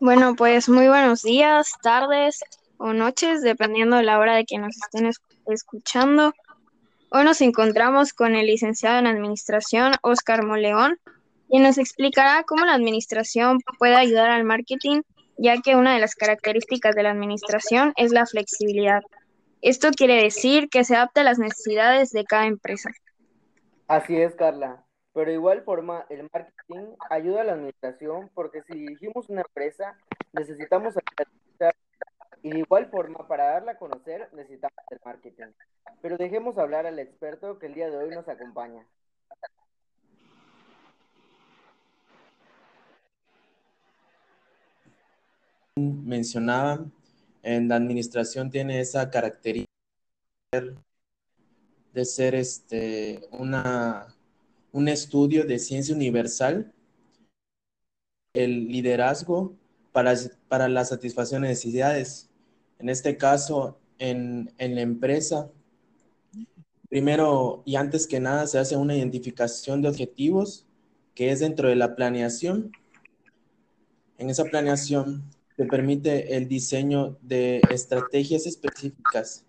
Bueno, pues muy buenos días, tardes o noches, dependiendo de la hora de que nos estén escuchando. Hoy nos encontramos con el licenciado en Administración, Oscar Moleón, quien nos explicará cómo la administración puede ayudar al marketing, ya que una de las características de la administración es la flexibilidad. Esto quiere decir que se adapta a las necesidades de cada empresa. Así es, Carla. Pero de igual forma, el marketing ayuda a la administración porque si dirigimos una empresa, necesitamos y de igual forma, para darla a conocer, necesitamos el marketing. Pero dejemos hablar al experto que el día de hoy nos acompaña. Mencionaba, en la administración tiene esa característica de ser este, una un estudio de ciencia universal, el liderazgo para, para la satisfacción de necesidades. En este caso, en, en la empresa, primero y antes que nada se hace una identificación de objetivos que es dentro de la planeación. En esa planeación se permite el diseño de estrategias específicas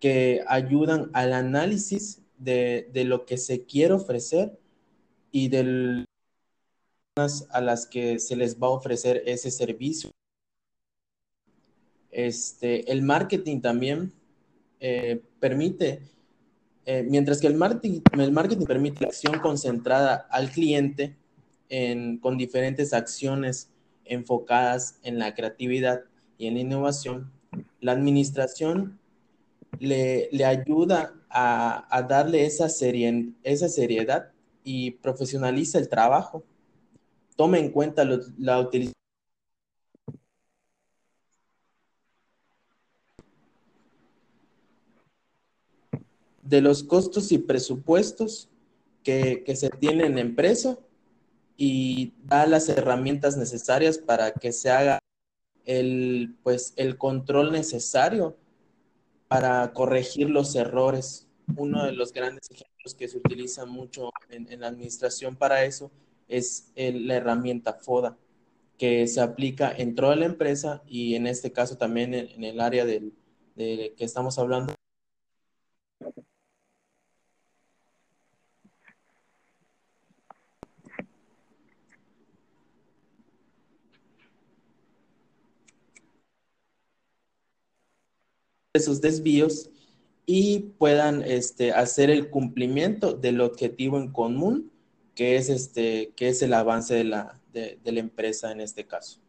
que ayudan al análisis de, lo que se quiere ofrecer y de las a las que se les va a ofrecer ese servicio. Este, el marketing también eh, permite, eh, mientras que el marketing, el marketing permite la acción concentrada al cliente con diferentes acciones enfocadas en la creatividad y en la innovación, la administración le, le ayuda a, darle esa, esa seriedad y profesionaliza el trabajo. Tome en cuenta la utilización de los costos y presupuestos que, que, se tienen en empresa y da las herramientas necesarias para que se haga el, pues, el control necesario para corregir los errores. Uno de los grandes ejemplos que se utiliza mucho en, la administración para eso es la herramienta FODA, que se aplica en toda la empresa y en este caso también en, el área del, de que estamos hablando. Esos desvíos y puedan este, hacer el cumplimiento del objetivo en común, que es, este, que es el avance de la, de, la empresa en este caso.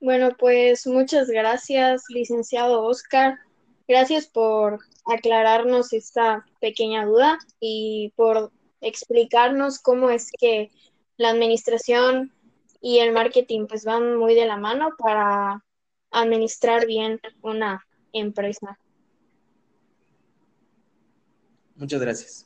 Bueno, pues muchas gracias, licenciado Oscar. Gracias por aclararnos esta pequeña duda y por explicarnos cómo es que la administración y el marketing pues van muy de la mano para administrar bien una empresa. Muchas gracias.